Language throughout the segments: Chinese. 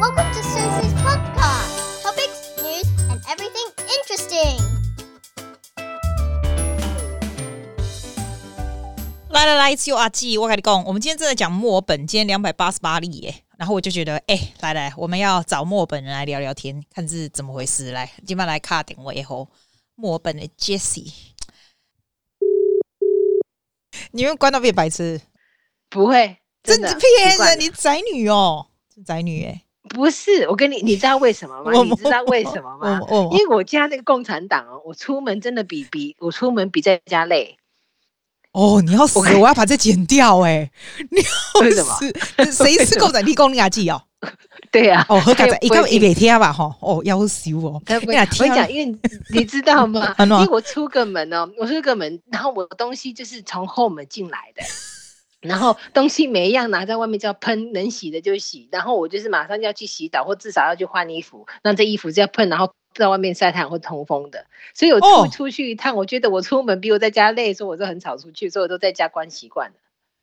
Welcome to Susie's podcast. Topics, news, and everything interesting. 来来来，只有阿季，我跟你讲，我们今天正在讲墨尔本，今天两百八十八例耶。然后我就觉得，哎、欸，来来，我们要找墨尔本人来聊聊天，看是怎么回事。来，今晚来卡点我以后，墨尔本的 Jessie，你们关到变白痴？不会，真的骗人！你宅女哦，宅女哎，不是，我跟你，你知道为什么吗？你知道为什么吗？因为我家那个共产党哦，我出门真的比比我出门比在家累。哦，你要死！我要把这剪掉哎！你要死？谁是共产立功立亚记哦？对呀，哦，和刚才一个一百天吧哈，哦，要死哦！我跟你讲，因为你知道吗？因为我出个门哦，我出个门，然后我的东西就是从后门进来的。然后东西每一样拿在外面就要喷，能洗的就洗。然后我就是马上就要去洗澡，或至少要去换衣服。那这衣服是要喷，然后在外面晒太阳或通风的。所以我出出去一趟，我觉得我出门比我在家累，所以我就很少出去，所以我都在家关习惯了，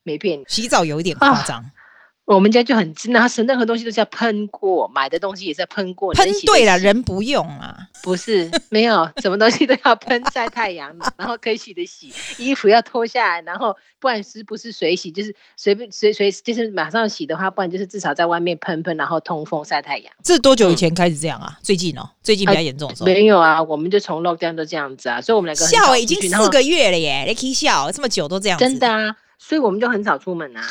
没变。洗澡有一点夸张。啊 我们家就很真，然后是任何东西都是要喷过，买的东西也是要喷过。喷对了，人不用啊，不是没有什么东西都要喷晒太阳，然后可以洗的洗，衣服要脱下来，然后不管是不是水洗，就是随便随随就是马上洗的话，不然就是至少在外面喷喷，然后通风晒太阳。这多久以前开始这样啊？嗯、最近哦，最近比较严重的时候、啊、没有啊，我们就从 lockdown 都这样子啊，所以我们两个笑已经四个月了耶，你可以笑这么久都这样子，真的啊，所以我们就很少出门啊。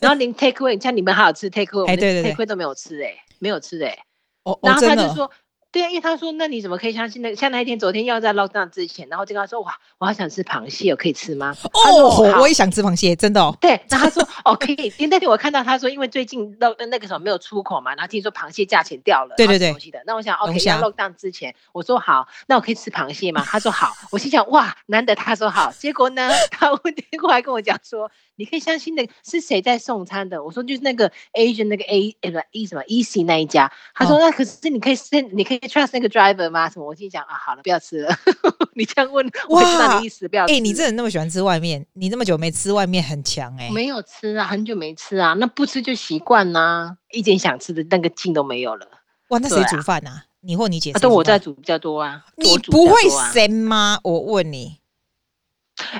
然后连 take away，像你们还有吃 take away，哎，对对对，take away 都没有吃哎，没有吃哎。哦，然后他就说，对啊，因为他说，那你怎么可以相信那？像那一天，昨天要在 lockdown 之前，然后就跟他说，哇，我好想吃螃蟹，我可以吃吗？哦，我也想吃螃蟹，真的哦。对，然后他说，哦，可以。因为那天我看到他说，因为最近 lock 那个时候没有出口嘛，然后听说螃蟹价钱掉了，对对对。那我想，OK，要 lockdown 之前，我说好，那我可以吃螃蟹吗？他说好。我心想，哇，难得他说好。结果呢，他问天过来跟我讲说。你可以相信那个是谁在送餐的？我说就是那个 Asian 那个 A 呃不 E 什么 Easy 那一家。他说那可是你可以 send 你可以 trust 那个 driver 吗？什么？我心想啊，好了，不要吃了。你这样问，我知道你意思，不要吃。哎、欸，你这人那么喜欢吃外面，你那么久没吃外面很强哎、欸。没有吃啊，很久没吃啊，那不吃就习惯啦，一点想吃的那个劲都没有了。哇，那谁煮饭啊？你或你姐？都我在煮比较多啊。你不会咸吗？我问你。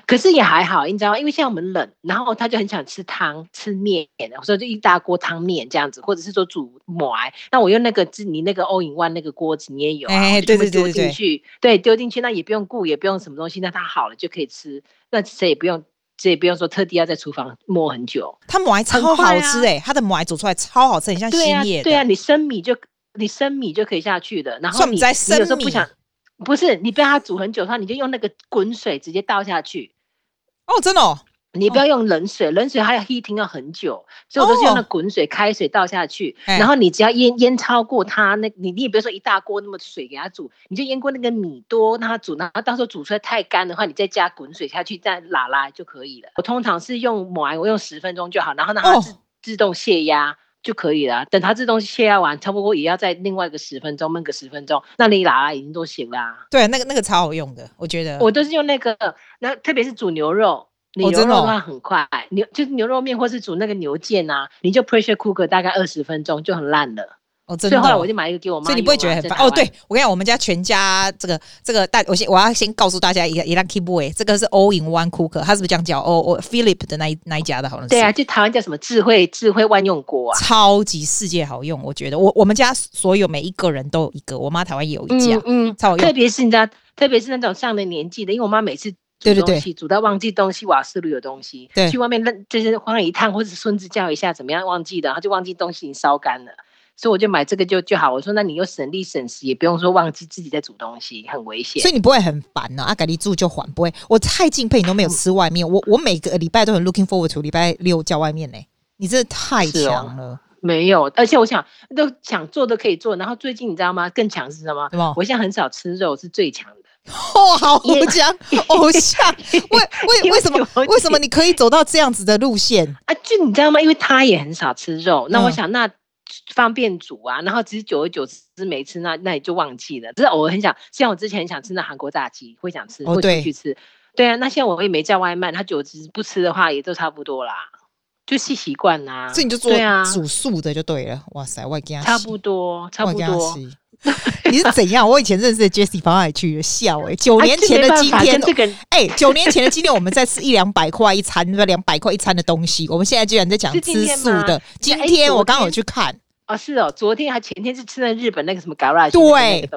可是也还好，你知道吗？因为现在我们冷，然后他就很想吃汤、吃面，所以就一大锅汤面这样子，或者是说煮馍。那我用那个，你那个 all in one 那个锅子你也有，哎，对对对对，丢进去，对，丢进去，那也不用顾，也不用什么东西，那它好了就可以吃，那谁也不用，谁也不用说特地要在厨房磨很久。它馍超好吃哎，它的馍煮出来超好吃，很像新叶。对啊，你生米就你生米就可以下去的，然后你你有时候不想。不是你不要它煮很久的话，你就用那个滚水直接倒下去。哦，真的哦，你不要用冷水，冷水还要 heating 要很久，所以我都是用那滚水，开水倒下去。然后你只要淹淹超过它，那你你也不要说一大锅那么水给它煮，你就淹过那个米多，让它煮，然后到时候煮出来太干的话，你再加滚水下去再拉拉就可以了。我通常是用抹，我用十分钟就好，然后让它自自动泄压。就可以了。等它这东西切压完，差不多也要再另外一个十分钟焖个十分钟，那你拿已经都行啦。对，那个那个超好用的，我觉得。我都是用那个，那特别是煮牛肉，你牛肉的话很快，哦哦、牛就是牛肉面或是煮那个牛腱啊，你就 pressure cooker 大概二十分钟就很烂了。哦，真的。所以后来我就买一个给我妈，所以你不会觉得很烦哦？对，我跟你讲，我们家全家这个这个大，我先我要先告诉大家一个一个 Lucky Boy，这个是 All in One Cooker，它是不是这样叫？哦哦，Philip 的那一那一家的，好像是。对啊，就台湾叫什么智慧智慧万用锅啊，超级世界好用，我觉得我我们家所有每一个人都有一个，我妈台湾也有一家，嗯，嗯超好用。特别是你知道，特别是那种上了年纪的，因为我妈每次煮东西对对对煮到忘记东西，瓦斯炉有东西，对，去外面扔就是晃一趟，或者孙子叫一下怎么样忘记的，然后就忘记东西已经烧干了。所以我就买这个就就好。我说，那你又省力省时，也不用说忘记自己在煮东西，很危险。所以你不会很烦呢？阿改你住就还，不会。我太敬佩你都没有吃外面。嗯、我我每个礼拜都很 looking forward to 礼拜六叫外面呢。你真的太强了、哦。没有，而且我想都想做都可以做。然后最近你知道吗？更强是什么？什么？我现在很少吃肉，是最强的。哦，好偶像，偶像。为为 为什么？为什么你可以走到这样子的路线啊？就你知道吗？因为他也很少吃肉。那我想那。嗯方便煮啊，然后其实久而久之没吃，那那也就忘记了。只是偶尔很想，像我之前很想吃那韩国炸鸡，会想吃，会去吃。对啊，那现在我也没叫外卖，他久之不吃的话，也都差不多啦。就是习惯啦。所以你就做啊，煮素的就对了。哇塞，我给他差不多，差不多。你是怎样？我以前认识的 Jessie 跑哪里去笑哎、欸？九年前的今天，哎、欸，九年前的今天，我们在吃一两百块一餐，对吧？两百块一餐的东西，我们现在居然在讲吃素的。今天，今天我刚好去看。哦，是哦，昨天还前天是吃的日本那个什么 garage 对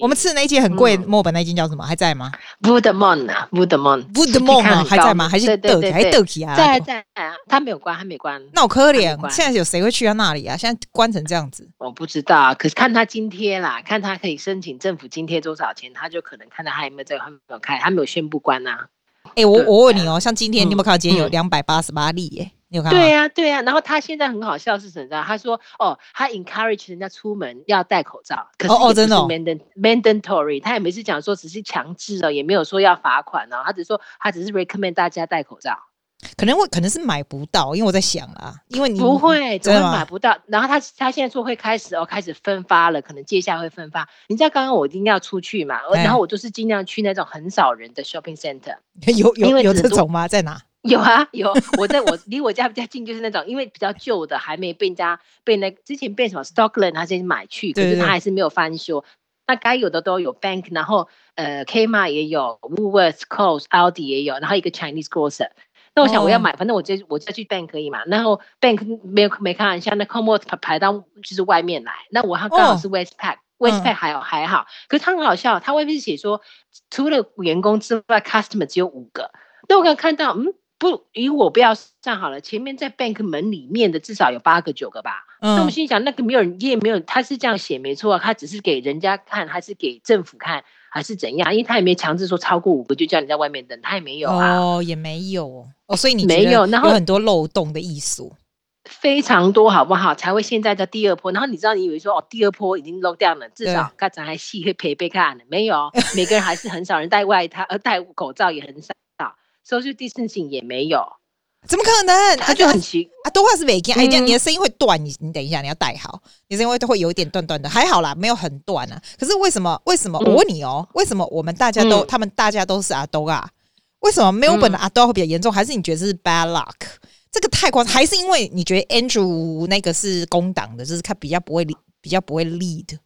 我们吃的那一间很贵，墨本那一间叫什么？还在吗？Woodmont 啊，Woodmont，Woodmont 还在吗？还是德还是德奇啊？在在啊，他没有关，还没关。那我可怜，现在有谁会去到那里啊？现在关成这样子，我不知道。可是看他津贴啦，看他可以申请政府津贴多少钱，他就可能看到他有没有在，他没有开，他没有宣布关呐。哎，我我问你哦，像今天你有没有看到今天有两百八十八例？耶？对呀、啊，对呀、啊，然后他现在很好笑是什么？他说：“哦，他 encourage 人家出门要戴口罩，可是哦真的 mandatory，他也没是讲说只是强制哦，也没有说要罚款哦，他只是说他只是 recommend 大家戴口罩。可能我可能是买不到，因为我在想啊，因为你不会，怎么会买不到？然后他他现在说会开始哦，开始分发了，可能接下来会分发。你知道刚刚我一定要出去嘛，然后我就是尽量去那种很少人的 shopping center，有有有这种吗？在哪？”有啊 有，我在我离我家比较近，就是那种因为比较旧的，还没被人家被那之前被什么 Stockland 他先买去，可是他还是没有翻修。对对对，那该有的都有 Bank，然后呃 Kmart 也有，Woolworths、Coles、Aldi 也有，然后一个 Chinese grocer。那我想我要买，反正我就我就去 Bank 可以嘛。然后 Bank 没有没开玩笑，那 Coles 排排到就是外面来。那我他刚好是 Westpac，Westpac 还好还好，可是他很好笑，他外面是写说除了员工之外，Customer 只有五个。那我刚看到嗯。不，以我不要站好了，前面在 bank 门里面的至少有八个九个吧。嗯、那我心想，那个没有人，也没有，他是这样写没错啊，他只是给人家看，还是给政府看，还是怎样？因为他也没强制说超过五个就叫你在外面等，他也没有啊。哦，也没有哦，所以你没有，然后有很多漏洞的艺术，非常多，好不好？才会现在的第二波。然后你知道，你以为说哦，第二波已经漏掉了，至少刚才还细会陪被看的，没有，每个人还是很少人戴外套，呃，戴口罩也很少。Social distancing 也没有，怎么可能？他就很奇啊，都话是每天，哎，这样你的声音会断，你你等一下，你要戴好，你声音会都会有一点断断的，还好啦，没有很断啊。可是为什么？为什么？我问你哦，为什么我们大家都，他们大家都是阿兜啊？为什么 Melbourne 的阿兜会比较严重？还是你觉得是 bad luck？这个太夸张，还是因为你觉得 Andrew 那个是工党的，就是他比较不会比较不会 lead？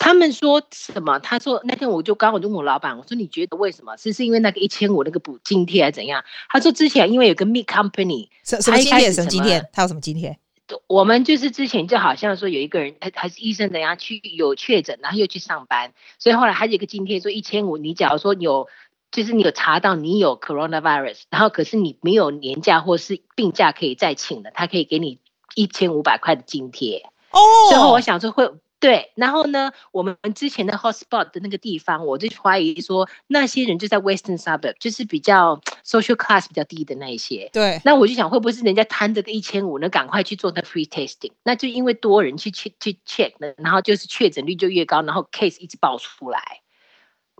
他们说什么？他说那天我就刚我就问我老板，我说你觉得为什么？是是因为那个一千五那个补津贴还是怎样？他说之前因为有个 meat company，什什么津贴？什么津贴？他有什么津贴？我们就是之前就好像说有一个人，他他是医生，等下去有确诊，然后又去上班，所以后来还有一个津贴说一千五。你假如说有，就是你有查到你有 coronavirus，然后可是你没有年假或是病假可以再请的，他可以给你一千五百块的津贴。哦，最后我想说会。对，然后呢，我们之前的 hotspot 的那个地方，我就怀疑说那些人就在 Western Suburb，就是比较 social class 比较低的那一些。对，那我就想会不会是人家贪这个一千五呢？赶快去做那 free testing，那就因为多人去去去 check 呢，然后就是确诊率就越高，然后 case 一直爆出来。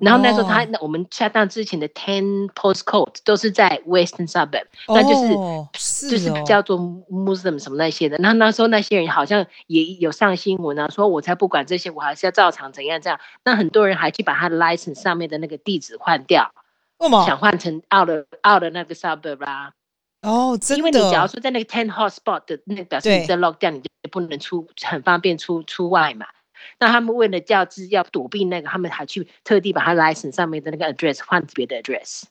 然后那时候他，那、oh. 我们 shut down 之前的 ten postcode 都是在 Western Suburb，那、oh, 就是，就是叫做 Muslim 什么那些的。然后那时候那些人好像也有上新闻啊，说我才不管这些，我还是要照常怎样这样。那很多人还去把他的 license 上面的那个地址换掉，oh. 想换成 out of out 那个 suburb 啊。哦，真的。因为你假如说在那个 ten hotspot 的那个表示你在 lockdown，你就不能出，很方便出出外嘛。那他们为了叫资要躲避那个，他们还去特地把他 license 上面的那个 address 换别的 address，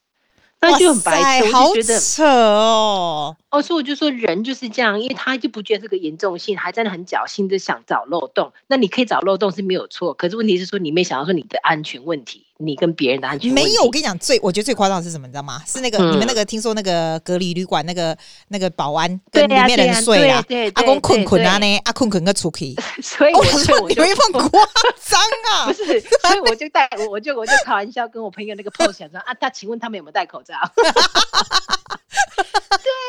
那就很白痴，我就觉得扯哦。哦，所以我就说人就是这样，因为他就不觉得这个严重性，还真的很侥幸的想找漏洞。那你可以找漏洞是没有错，可是问题是说你没想到说你的安全问题。你跟别人的安全没有，我跟你讲，最我觉得最夸张的是什么，你知道吗？是那个、嗯、你们那个听说那个隔离旅馆那个那个保安跟里面的人睡啊，阿公困困啊呢，阿困困个出去，所以我说你们放 夸张啊，不是，所以我就带我就我就开玩笑跟我朋友那个 pose 讲说啊，他请问他们有没有戴口罩？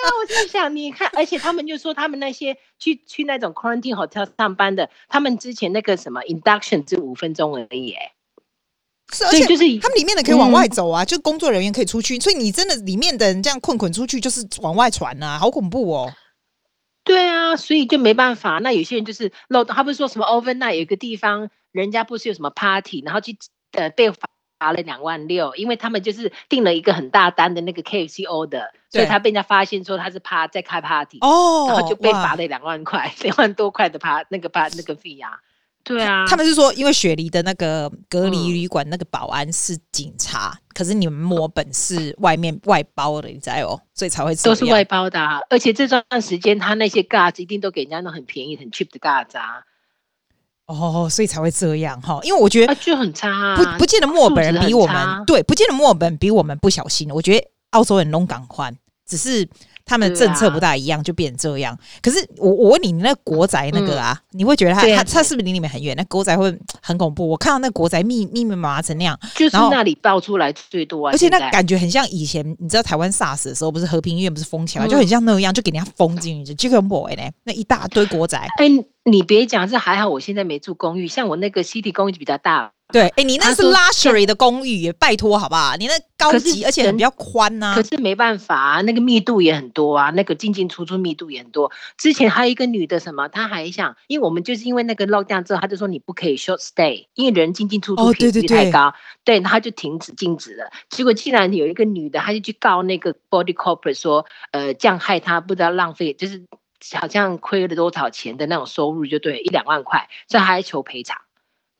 对啊，我就想你看，而且他们就说他们那些去去那种 quarantine hotel 上班的，他们之前那个什么 induction 只有五分钟而已，哎。是，而且就是他们里面的可以往外走啊，嗯、就工作人员可以出去，所以你真的里面的人这样困困出去，就是往外传啊，好恐怖哦。对啊，所以就没办法。那有些人就是漏，他不是说什么 overnight 有一个地方，人家不是有什么 party，然后去呃被罚了两万六，因为他们就是订了一个很大单的那个 KFC order，所以他被人家发现说他是趴在开 party，哦，然后就被罚了两万块，两万多块的趴那个趴那个费啊。对啊，他们是说，因为雪梨的那个隔离旅馆那个保安是警察，嗯、可是你们墨本是外面外包的，你知道哦，所以才会都是外包的，啊。而且这段时间他那些 guards 一定都给人家那很便宜、很 cheap 的 guards 啊。哦，所以才会这样哈，因为我觉得就很差，啊，不不见得墨尔本人比我们对，不见得墨尔本比我们不小心。我觉得澳洲人拢港宽，只是。他们的政策不大一样，就变成这样。可是我我问你，你那个国宅那个啊，嗯、你会觉得他他他是不是离你们很远？那国宅会很恐怖。我看到那国宅密密密麻麻成那样，就是那里爆出来最多，啊。而且那感觉很像以前，你知道台湾 SARS 的时候，不是和平医院不是封起来，嗯、就很像那样，就给人家封进去，就很恐怖呢。那一大堆国宅。哎、欸，你别讲，这还好，我现在没住公寓，像我那个 City 公寓就比较大。对，哎、欸，你那是 luxury 的公寓，拜托好不好？你那高级，而且很比较宽呐、啊。可是没办法啊，那个密度也很多啊，那个进进出出密度也很多。之前还有一个女的什么，她还想，因为我们就是因为那个 lockdown 之后，她就说你不可以 short stay，因为人进进出出频率太高，哦、对，对，对，她就停止禁止了。结果竟然有一个女的，她就去告那个 body corporate 说，呃，这样害她不知道浪费，就是好像亏了多少钱的那种收入，就对，一两万块，所以她还求赔偿。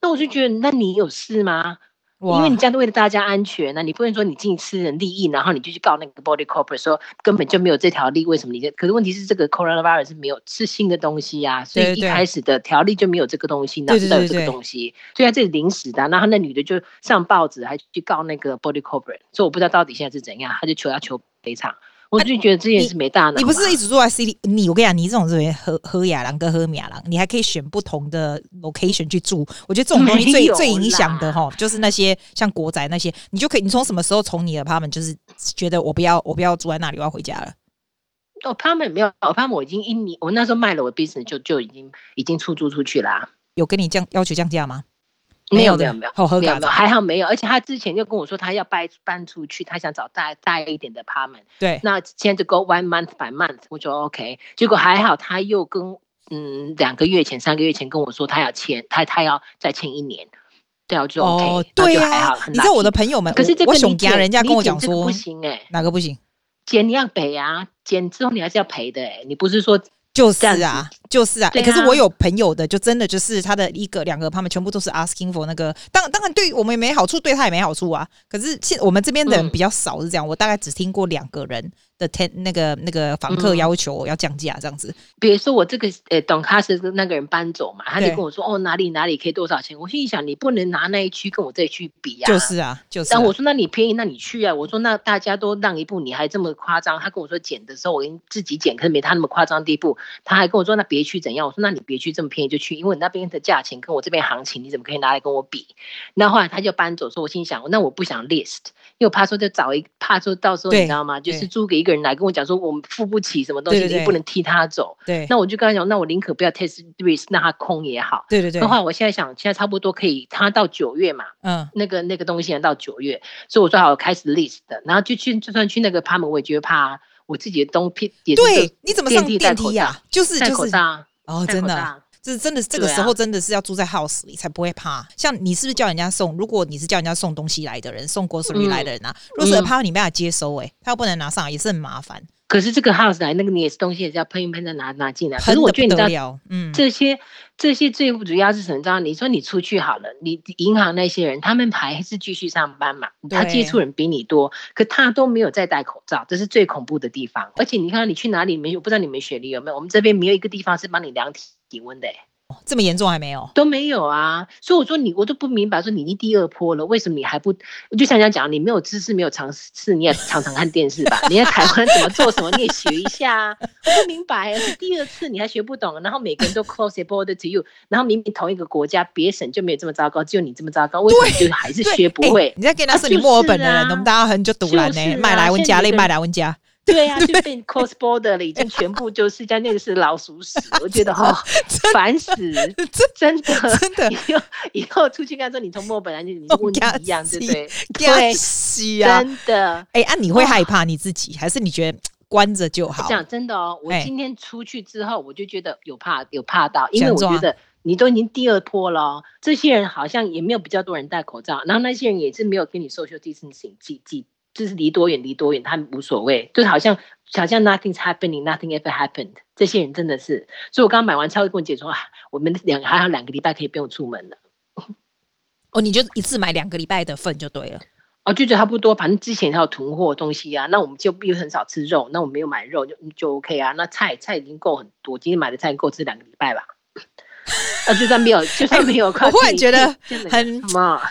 那我就觉得，那你有事吗？因为你这样为了大家安全，那你不能说你尽私人利益，然后你就去告那个 body corporate 说根本就没有这条例，为什么你？可是问题是这个 coronavirus 是没有是新的东西呀、啊，所以一开始的条例就没有这个东西，哪知道有这个东西？所以他这是临时的，然后那女的就上报纸，还去告那个 body corporate，所以我不知道到底现在是怎样，他就求要求赔偿。我就觉得这也是没大脑、啊。你不是一直住在 city，你我跟你讲，你这种人喝喝雅郎跟喝米亚郎，你还可以选不同的 location 去住。我觉得这种东西最最影响的哈，就是那些像国宅那些，你就可以，你从什么时候从你的 apartment 就是觉得我不要我不要住在那里，我要回家了。哦，apartment 没有，apartment 我已经一年，我那时候卖了我 business 就就已经已经出租出去啦、啊。有跟你降要求降价吗？没有没有没有，没有还好没有，而且他之前就跟我说他要搬搬出去，他想找大大一点的 apartment。对，那现在就 go one month by month，我就 OK。结果还好，他又跟嗯两个月前、三个月前跟我说他要签，他他要再签一年。对啊，就 OK。哦，对啊，你知道我的朋友们，可是这个你家人家跟我讲说不行哎，哪个不行？减你要赔啊，减之后你还是要赔的哎，你不是说。就是啊，就是啊，哎、啊欸，可是我有朋友的，就真的就是他的一个两个，他们全部都是 asking for 那个，当当然对我们也没好处，对他也没好处啊。可是现我们这边的人比较少是这样，嗯、我大概只听过两个人。的 ten 那个那个房客要求要降价这样子，嗯、比如说我这个呃董卡斯那个人搬走嘛，他就跟我说哦哪里哪里可以多少钱，我心里想你不能拿那一区跟我这一区比呀、啊，就是啊就是啊。然后我说那你便宜那你去啊，我说那大家都让一步你还这么夸张，他跟我说减的时候我自己减，可是没他那么夸张地步，他还跟我说那别去怎样，我说那你别去这么便宜就去，因为你那边的价钱跟我这边行情你怎么可以拿来跟我比？那后来他就搬走，说我心里想那我不想 list，因为我怕说就找一怕说到时候你知道吗？就是租给一个人来跟我讲说我。们付不起什么东西，你不能替他走。对，那我就跟他讲，那我宁可不要 test risk，让他空也好。对对对。的话，我现在想，现在差不多可以，他到九月嘛，嗯，那个那个东西到九月，所以我说好开始 list 的，然后就去，就算去那个 apartment，我也觉得怕我自己的东西也是。对，你怎么上电梯呀？就是就是哦，真的，就是真的，这个时候真的是要住在 house 里才不会怕。像你是不是叫人家送？如果你是叫人家送东西来的人，送 grocery 来的人啊，如果是 apartment 你没法接收，哎，他又不能拿上，也是很麻烦。可是这个 house 来那个你也是东西也是要喷一喷再拿拿进来。可是我觉得你知道，嗯，这些这些最主要是什么？你知道，你说你出去好了，你银行那些人他们还是继续上班嘛，他接触人比你多，可他都没有再戴口罩，这是最恐怖的地方。而且你看你去哪里没有？不知道你们雪梨有没有？我们这边没有一个地方是帮你量体体温的。这么严重还没有？都没有啊，所以我说你我都不明白，说你已经第二波了，为什么你还不？我就像人家讲，你没有知识，没有尝试，你也常常看电视吧？你在台湾怎么做什么，你也学一下啊！我不明白，是第二次你还学不懂，然后每个人都 close the border to you，然后明明同一个国家，别省就没有这么糟糕，只有你这么糟糕，为什么就还是学不会？欸、你在跟他说你墨尔本的人，我们大家很久读了呢，麦来温加类麦来温加。对呀、啊，就变 cross border 了，已经全部就是在那个是老鼠屎，我觉得哈烦死，真的真的，以后以后出去看说你从墨本来就你是问题一样，对不对？对，真的。哎，啊，你会害怕你自己，还是你觉得关着就好？讲真的哦，我今天出去之后，我就觉得有怕有怕到，因为我觉得你都已经第二波了，哦，这些人好像也没有比较多人戴口罩，然后那些人也是没有跟你 social distancing，几几就是离多远离多远，他们无所谓，就是好像好像 nothing's happening，nothing ever happened。这些人真的是，所以我刚刚买完菜，会跟我姐说啊，我们两还有两个礼拜可以不用出门了。哦，你就一次买两个礼拜的份就对了。哦，就觉得差不多，反正之前还有囤货东西啊，那我们就又很少吃肉，那我们没有买肉就就 OK 啊。那菜菜已经够很多，今天买的菜够吃两个礼拜吧。啊，就算没有，就算没有，欸、我忽然觉得很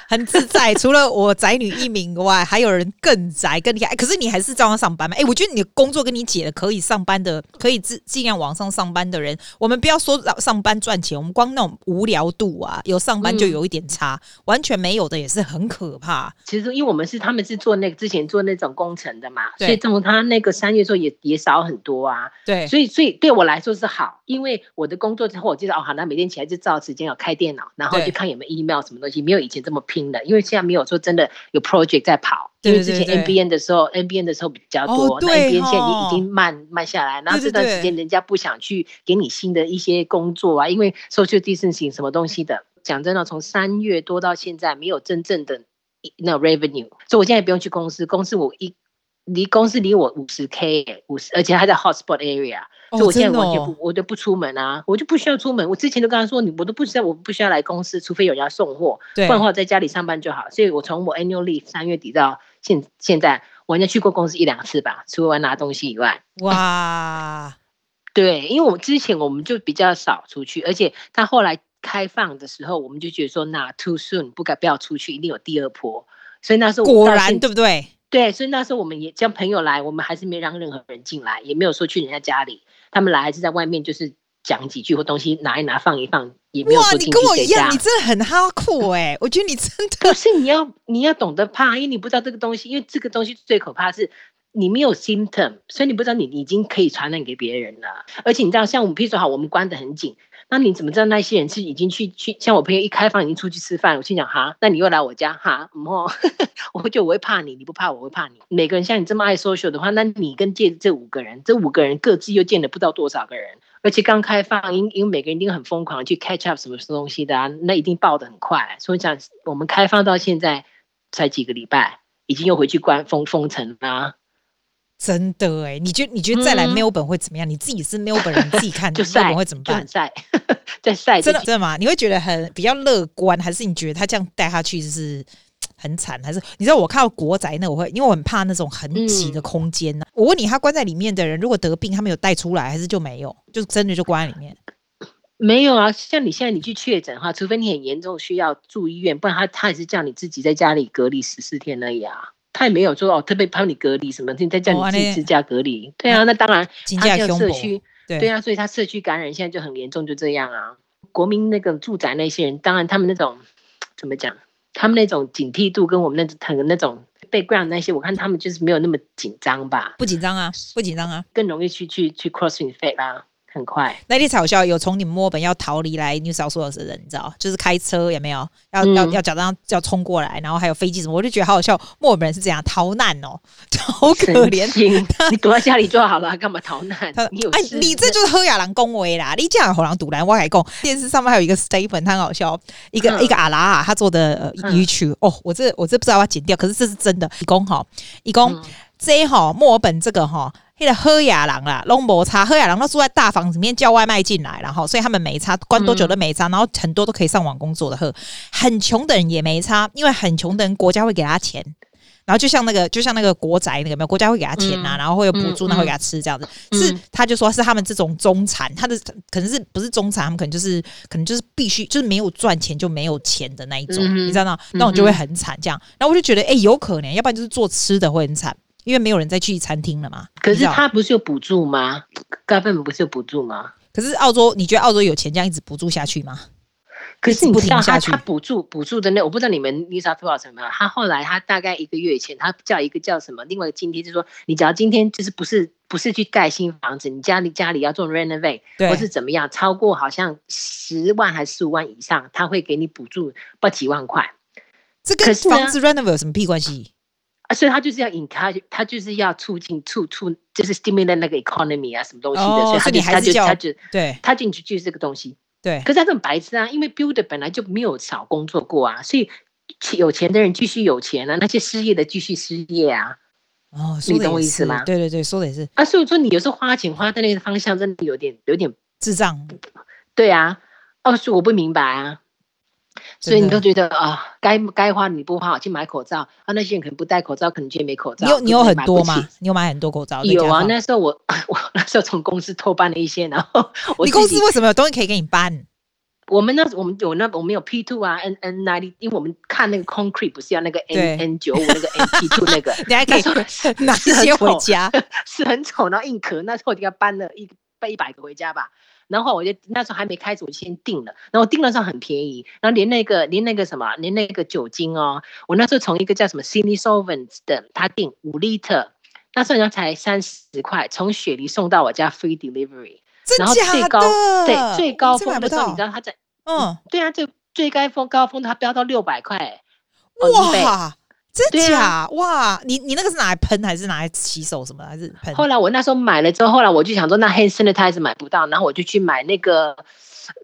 很自在。除了我宅女一名外，还有人更宅更厉害。可是你还是照样上班吗？哎、欸，我觉得你的工作跟你姐的可以上班的，可以尽尽量往上上班的人，我们不要说上班赚钱，我们光那种无聊度啊，有上班就有一点差，嗯、完全没有的也是很可怕。其实因为我们是他们是做那个之前做那种工程的嘛，所以从他那个三月时候也也少很多啊。对，所以所以对我来说是好，因为我的工作之后我记得哦，好，那每天起来就照时间要开电脑，然后就看有没有 email 什么东西，没有以前这么拼的，因为现在没有说真的有 project 在跑。因为之前 NBN 的时候，NBN 的时候比较多，那 NBN 现在已经慢慢下来，然后这段时间人家不想去给你新的一些工作啊，因为 social distancing 什么东西的。讲真的，从三月多到现在，没有真正的那 revenue，所以我现在不用去公司，公司我一离公司离我五十 K，五十，而且还在 hotspot area。所以我现在完全不，我就不出门啊，我就不需要出门。我之前都跟他说，你我都不需要，我不需要来公司，除非有人要送货，不然的话在家里上班就好。所以我从我 annual leave 三月底到现现在，我应该去过公司一两次吧，除了拿东西以外。哇，对，因为我们之前我们就比较少出去，而且他后来开放的时候，我们就觉得说，那 too soon，不该不要出去，一定有第二波。所以那时候果然对不对？对，所以那时候我们也叫朋友来，我们还是没让任何人进来，也没有说去人家家里。他们来还是在外面，就是讲几句或东西拿一拿放一放，也没有说进去。哇，你跟我一样，你真的很哈酷哎！我觉得你真的，可是你要你要懂得怕，因为你不知道这个东西，因为这个东西最可怕是你没有 symptom，所以你不知道你已经可以传染给别人了。而且你知道，像我们，譬如说好，我们关得很紧。那你怎么知道那些人是已经去去像我朋友一开放已经出去吃饭？我心想哈，那你又来我家哈，然后 我就我会怕你，你不怕我会怕你。每个人像你这么爱 social 的话，那你跟这这五个人，这五个人各自又见了不知道多少个人，而且刚开放，因因为每个人一定很疯狂去 catch up 什么东西的啊，那一定爆得很快。所以讲我们开放到现在才几个礼拜，已经又回去关封封城啦。真的哎，你觉得你觉得再来墨尔本会怎么样？嗯、你自己是墨尔本人，你 自己看墨尔本会怎么办？在在晒，真的真的吗？你会觉得很比较乐观，还是你觉得他这样带他去就是很惨？还是你知道我看到国宅那我会，因为我很怕那种很挤的空间呢、啊。嗯、我问你，他关在里面的人，如果得病，他没有带出来，还是就没有？就真的就关在里面？没有啊，像你现在你去确诊的话，除非你很严重需要住医院，不然他他也是叫你自己在家里隔离十四天而已啊。他也没有说哦，特别帮你隔离什么，你在叫你自己居家隔离。哦、对啊，那当然，他叫社区，对，对啊，所以他社区感染现在就很严重，就这样啊。国民那个住宅那些人，当然他们那种怎么讲，他们那种警惕度跟我们那种那种 background 那些，我看他们就是没有那么紧张吧？不紧张啊，不紧张啊，更容易去去去 cross infect 啦。很快，那天才好笑，有从你们墨尔本要逃离来 New South Wales 的人，你知道，就是开车有没有？要、嗯、要要假装要冲过来，然后还有飞机什么，我就觉得好好笑。墨尔本人是这样逃难哦，好可怜。你躲在家里就好了，干嘛逃难？他你有哎，你这就是喝亚郎恭维啦！你这样好狼赌烂，我还讲电视上面还有一个 statement，他很好笑，一个、嗯、一个阿拉啊，他做的语曲、嗯、哦，我这我这不知道要剪掉，可是这是真的。一共哈，一共这哈墨尔本这个哈。那个喝雅郎啦，拢无差。喝雅郎他住在大房子里面，叫外卖进来，然后所以他们没差，关多久都没差。然后很多都可以上网工作的喝，很穷的人也没差，因为很穷的人国家会给他钱。然后就像那个，就像那个国宅那个没有，国家会给他钱啊，然后会有补助，那会给他吃这样子。是他就说是他们这种中产，他的可能是不是中产，他们可能就是可能就是必须就是没有赚钱就没有钱的那一种，你知道吗？那种就会很惨这样。然后我就觉得，哎，有可能，要不然就是做吃的会很惨。因为没有人再去餐厅了嘛。可是他不是有补助吗？Government 不是有补助吗？可是澳洲，你觉得澳洲有钱这样一直补助下去吗？可是你不知道他他补助补助的那，我不知道你们 New South Wales 什么。他后来他大概一个月前，他叫一个叫什么？另外一个津贴就是说，你只要今天就是不是不是去盖新房子，你家里家里要做 renovate 对或是怎么样，超过好像十万还是十五万以上，他会给你补助不几万块。这跟房子 renovate 有什么屁关系？啊，所以他就是要引他，他就是要促进促促，就是 stimulate 那个 economy 啊，什么东西的，哦、所以他就他就他就对，他进去就是这个东西。对。可是他这种白痴啊，因为 builder 本来就没有少工作过啊，所以有钱的人继续有钱啊，那些失业的继续失业啊。哦，你懂我意思吗？对对对，说的也是。啊，所以说你有时候花钱花在那个方向，真的有点有点智障。对啊，哦，所以我不明白啊。所以你都觉得啊，该该花你不花，我去买口罩啊。那些人可能不戴口罩，可能觉得没口罩。你有你有很多吗？你有买很多口罩？有啊，那时候我 我那时候从公司偷搬了一些，然后 我你公司为什么有东西可以给你搬？我们那我们有那我们有 P two 啊，N N ninety，因为我们看那个 concrete 不是要那个 N N 九五那个 N P two 那个，你还可以拿一些回家，是很丑，然后硬壳。那时候我就要搬了一背一百个回家吧。然后我就那时候还没开始，我先订了。然后订了时候很便宜，然后连那个连那个什么连那个酒精哦，我那时候从一个叫什么 Sydney Solvents 的，他订五 liter，那时候人家才三十块，从雪梨送到我家 free delivery。然后最高对最高峰的时候，你知道他在嗯对啊，最最高峰高峰他飙到六百块，哇！真假、啊、哇？你你那个是拿来喷还是拿来洗手什么？还是喷？后来我那时候买了之后，后来我就想说，那 hand sanitizer 买不到，然后我就去买那个。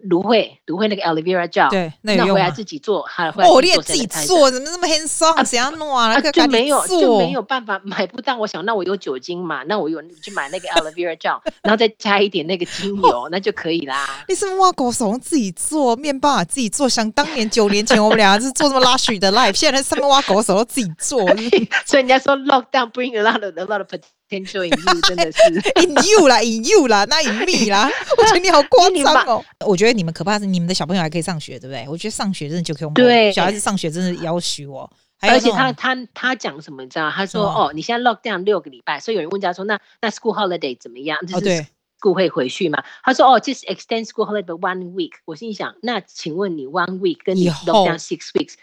芦荟，芦荟那个 aloe vera gel，对，那个、回来自己做，还哦，我也自己做，怎么那么 hands on？谁要弄啊？就没有，就没有办法买不到。我想，那我有酒精嘛？那我有去买那个 aloe vera gel，然后再加一点那个精油，那就可以啦。你是挖狗手自己做面包啊？自己做？想当年九年前我们俩是做什么 luxury 的 life，现在在上面挖狗手自己做，所以人家说 lockdown bring a lot of a lot of potential in you，真的是 in you 啦，in you 啦，那 in me 啦。我觉得你好夸张哦。我觉得你们可怕是你们的小朋友还可以上学，对不对？我觉得上学真的就可以。对，小孩子上学真的要许我。而且他他他讲什么你知道？他说哦，你现在 lock down 六个礼拜，所以有人问他说那那 school holiday 怎么样？就是 school 会回去吗？他说哦，就是 extend school holiday one week。我心想，那请问你 one week 跟你 lock down six weeks，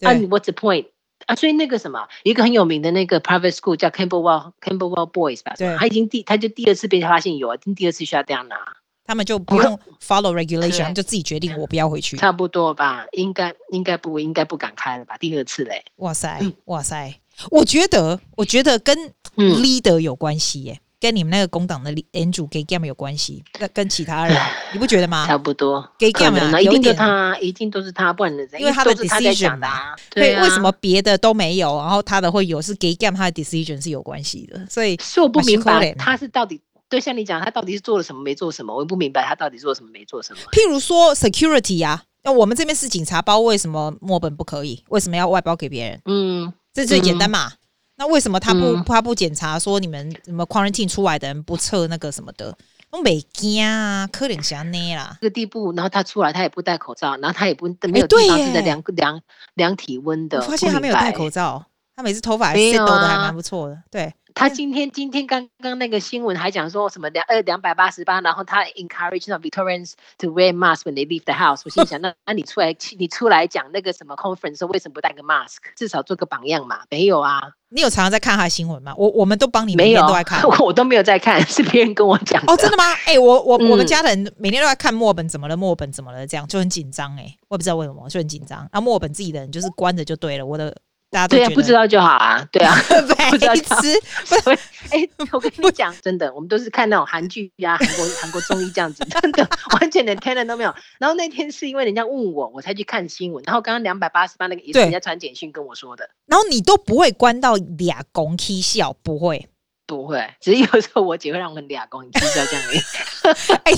啊，what's the point？啊，所以那个什么，一个很有名的那个 private school 叫 Campbellwell Camberwell Boys 吧？对，他已经第他就第二次被他发现有，已经第二次需要这样拿，他们就不用 follow regulation，就自己决定我不要回去。差不多吧，应该应该不应该不敢开了吧？第二次嘞，哇塞哇塞，我觉得我觉得跟 leader 有关系耶。跟你们那个工党的 Andrew Gay Gam 有关系，跟跟其他人，你不觉得吗？差不多，Gay Gam 啊，一定就他，一定都是他，不然的，因为他的 decision 啊，对，为什么别的都没有，然后他的会有，是 Gay Gam 他的 decision 是有关系的，所以是我不明白他是到底对像你讲，他到底是做了什么没做什么，我也不明白他到底做什么没做什么。譬如说 security 啊，那我们这边是警察包，为什么墨本不可以？为什么要外包给别人？嗯，这最简单嘛。那为什么他不、嗯、他不检查说你们什么 quarantine 出来的人不测那个什么的？我没惊啊，柯林霞那啦。这个地步，然后他出来他也不戴口罩，然后他也不没有地方是在量量量体温的。我发现他没有戴口罩，他每次头发还 set 的还蛮不错的。啊、对。他今天今天刚刚那个新闻还讲说什么两呃两百八十八，然后他 encourage Victorians to wear masks when they leave the house。我心想，那那你出来你出来讲那个什么 conference，说为什么不戴个 mask？至少做个榜样嘛。没有啊，你有常常在看他的新闻吗？我我们都帮你每天都在看，我，我都没有在看，是别人跟我讲。哦，真的吗？哎、欸，我我、嗯、我们家人每天都在看墨本怎么了，墨本怎么了，这样就很紧张哎，我也不知道为什么就很紧张。那墨本自己的人就是关着就对了，我的。大家都对啊，不知道就好啊，对啊，不知道 吃。哎、欸，我跟你讲，真的，我们都是看那种韩剧呀、韩国韩国综艺这样子，真的完全连天的都没有。然后那天是因为人家问我，我才去看新闻。然后刚刚两百八十八那个也是人家传简讯跟我说的。然后你都不会关到俩公 K 笑，不会。不会，只是有时候我姐会让我们俩公，你知道这样哎，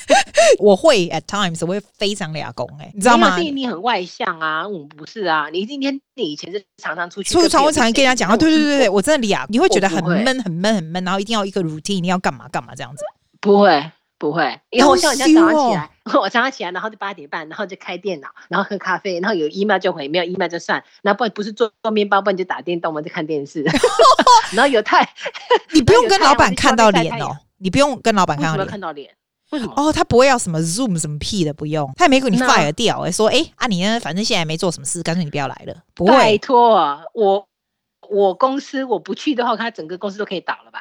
我会 at times 我会非常俩公哎，你知道吗？因为你很外向啊，我不是啊。你今天你以前是常常出去，出去常会常跟人家讲啊，对对对对，我真的俩，你会觉得很闷很闷很闷，然后一定要一个 routine，一定要干嘛干嘛这样子，不会。不会，因为我像人家早上起来，我早上起来，然后就八点半，然后就开电脑，然后喝咖啡，然后有 email 就回，没有 email 就算。然后不然不是做做面包，不然就打电动，嘛就看电视。然后有太，你不用跟老板看到脸哦，你不用跟老板看到脸。看到脸？为什么？哦，他不会要什么 Zoom 什么屁的，不用。他也没给你 fire 掉，哎，说哎啊，你呢？反正现在没做什么事，干脆你不要来了。不会。拜托我。我公司我不去的话，他整个公司都可以倒了吧？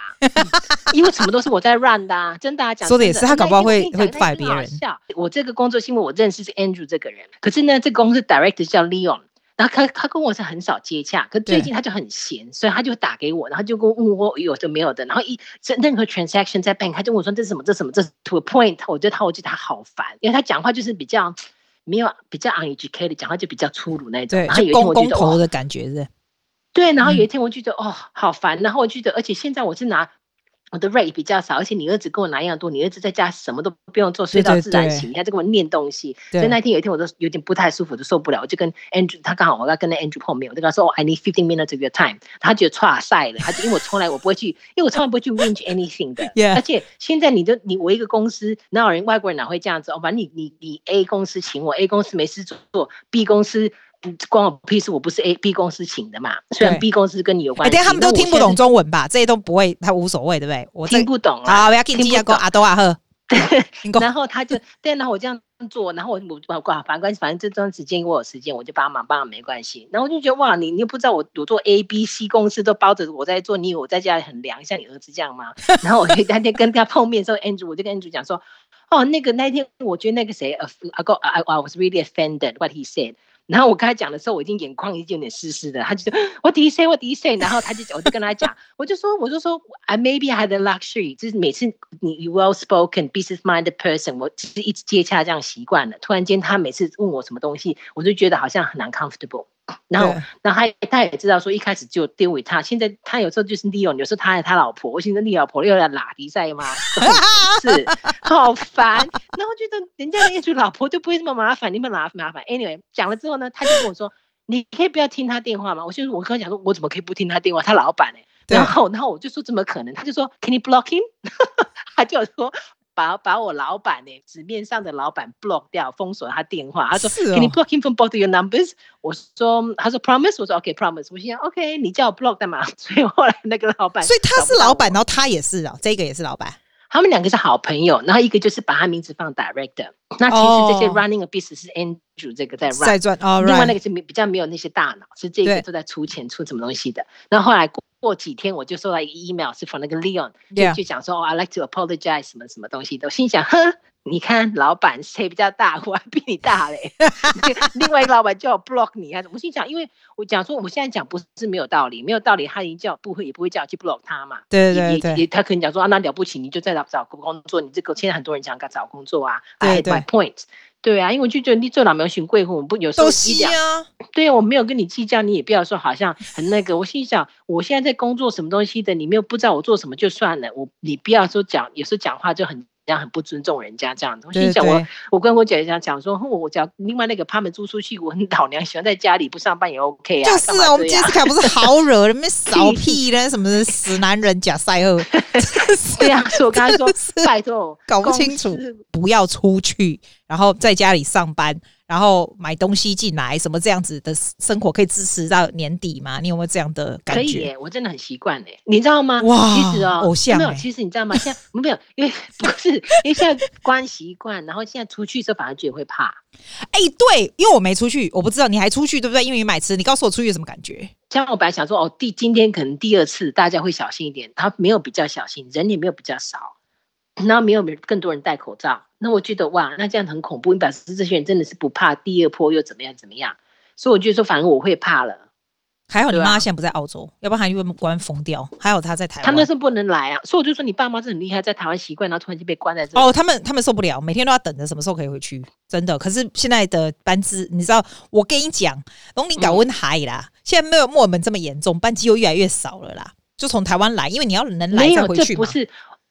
因为什么都是我在 run 的，啊，真的啊，讲说的也是，他搞不好会会 fire 别人。我这个工作是因为我认识是 Andrew 这个人，可是呢，这个公司 director 叫 Leon，然后他他跟我是很少接洽，可最近他就很闲，所以他就打给我，然后就跟我问我有的没有的，然后一任何 transaction 在 bank，他就问我说这是什么这是什么这是 to a point，我觉得他我觉得他好烦，因为他讲话就是比较没有比较 uneducated，讲话就比较粗鲁那种，对，然后有一天我觉得公头的感觉是。对，然后有一天我觉得、嗯、哦好烦，然后我觉得而且现在我是拿。我的 rate 比较少，而且你儿子跟我拿一样多，你儿子在家什么都不用做，睡到自然醒。你还在跟我念东西，所以那天有一天我都有点不太舒服，就受不了，我就跟 Andrew，他刚好我要跟那 Andrew 碰面，我就跟他说、oh, I need fifteen minutes of your time。他觉得差赛了，他就因为我从来我不会去，因为我从来不会去 arrange anything 的。而且现在你的你我一个公司哪有人外国人哪会这样子？哦，反正你你你 A 公司请我，A 公司没事做，B 公司。不关我屁事，我不是 A B 公司请的嘛。虽然 B 公司跟你有关系，但，他们都听不懂中文吧？这些都不会，他无所谓，对不对？我听不懂啊。好，我要给你讲阿多阿赫。然后他就对，然后我这样做，然后我我挂，反正反正这段时间我有时间，我就帮忙帮忙没关系。然后我就觉得哇，你你又不知道我我做 A B C 公司都包着我在做，你以为我在家里很凉，像你儿子这样吗？然后我那天跟他碰面的时候，Andrew 我就跟 Andrew 讲说，哦，那个那天我觉得那个谁，I got I I was really offended what he said。然后我跟他讲的时候，我已经眼眶已经有点湿湿的。他就说：“What did he say? What did he say？” 然后他就，我就跟他讲，我就说，我就说，I maybe had the luxury，就是每次你 well spoken, business-minded person，我其实一直接洽这样习惯了。突然间他每次问我什么东西，我就觉得好像很难 comfortable。然后，然后他他也知道说，一开始就丢给他，现在他有时候就是利用，有时候他爱他老婆，我现在你老婆又要拉比赛吗？是，好烦。然后觉得人家的业主老婆就不会这么麻烦，你们麻麻烦。Anyway，讲了之后呢，他就跟我说，你可以不要听他电话吗？我就我跟他讲说，我怎么可以不听他电话？他老板哎、欸。然后，然后我就说怎么可能？他就说，Can you block him？他就说。把把我老板呢，纸面上的老板 block 掉，封锁他电话。他说、哦、Can you block him from both your numbers？我说，他说 Promise。我说 OK Promise。我心想 OK，你叫我 block 干嘛？所以后来那个老板，所以他是老板，然后他也是啊，这个也是老板。他们两个是好朋友，然后一个就是把他名字放 director。那其实这些 running a business 是 Andrew 这个在 run，在赚。哦，另外那个是比较没有那些大脑，是这个都在出钱出什么东西的。然后后来过。过几天我就收到一个 email，是从那个 Leon 就就讲说、oh,，I like to apologize 什么什么东西的。我心想，呵，你看老板谁比较大，我还比你大嘞。另外一个老板叫我 block 你啊，我心想，因为我讲说我现在讲不是没有道理，没有道理，他已经叫不会也不会叫我去 block 他嘛。对对对，也他可能讲说啊，那了不起，你就在找找工作，你这个现在很多人想找工作啊。I had my point。对啊，因为我就觉得你做老没有选贵妇，我们不有时候计较。啊、对啊，我没有跟你计较，你也不要说好像很那个。我心想，我现在在工作什么东西的，你没有不知道我做什么就算了。我你不要说讲，有时候讲话就很这样，很不尊重人家这样子。我心想我，我我跟我姐姐讲讲说，我讲另外那个他们租出去，我很老娘喜欢在家里不上班也 OK 啊。就是啊，我们杰斯卡不是好惹，人们 扫屁呢，什么死男人假赛后。对啊，所以我跟他说，拜托，搞不清楚，不要出去。然后在家里上班，然后买东西进来，什么这样子的生活可以支持到年底吗？你有没有这样的感觉？可以耶，我真的很习惯哎，你知道吗？哇，其实哦，偶像没有，其实你知道吗？现在没有，因 为不是，因为现在关习惯，然后现在出去的时候反而觉得会怕。哎，对，因为我没出去，我不知道你还出去对不对？因为你买吃，你告诉我出去有什么感觉？像我本来想说哦，第今天可能第二次大家会小心一点，他没有比较小心，人也没有比较少。然后没有更多人戴口罩，那我觉得哇，那这样很恐怖。你表示这些人真的是不怕第二波又怎么样怎么样，所以我觉得说，反正我会怕了。还好你妈现在不在澳洲，要不然她就被关封掉。还好她在台湾，他们是不能来啊。所以我就说，你爸妈是很厉害，在台湾习惯，然后突然就被关在这。哦，他们他们受不了，每天都要等着什么时候可以回去，真的。可是现在的班次，你知道，我跟你讲，龙林搞温海啦，现在没有墨尔本这么严重，班机又越来越少了啦。就从台湾来，因为你要能来再回去嘛。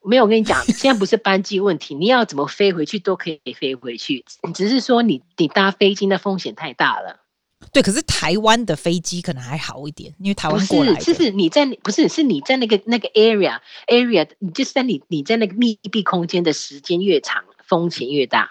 没有，我跟你讲，现在不是班机问题，你要怎么飞回去都可以飞回去，只是说你你搭飞机的风险太大了。对，可是台湾的飞机可能还好一点，因为台湾过来的。是，是你在不是是你在那个那个 area area，你就是在你你在那个密闭空间的时间越长，风险越大。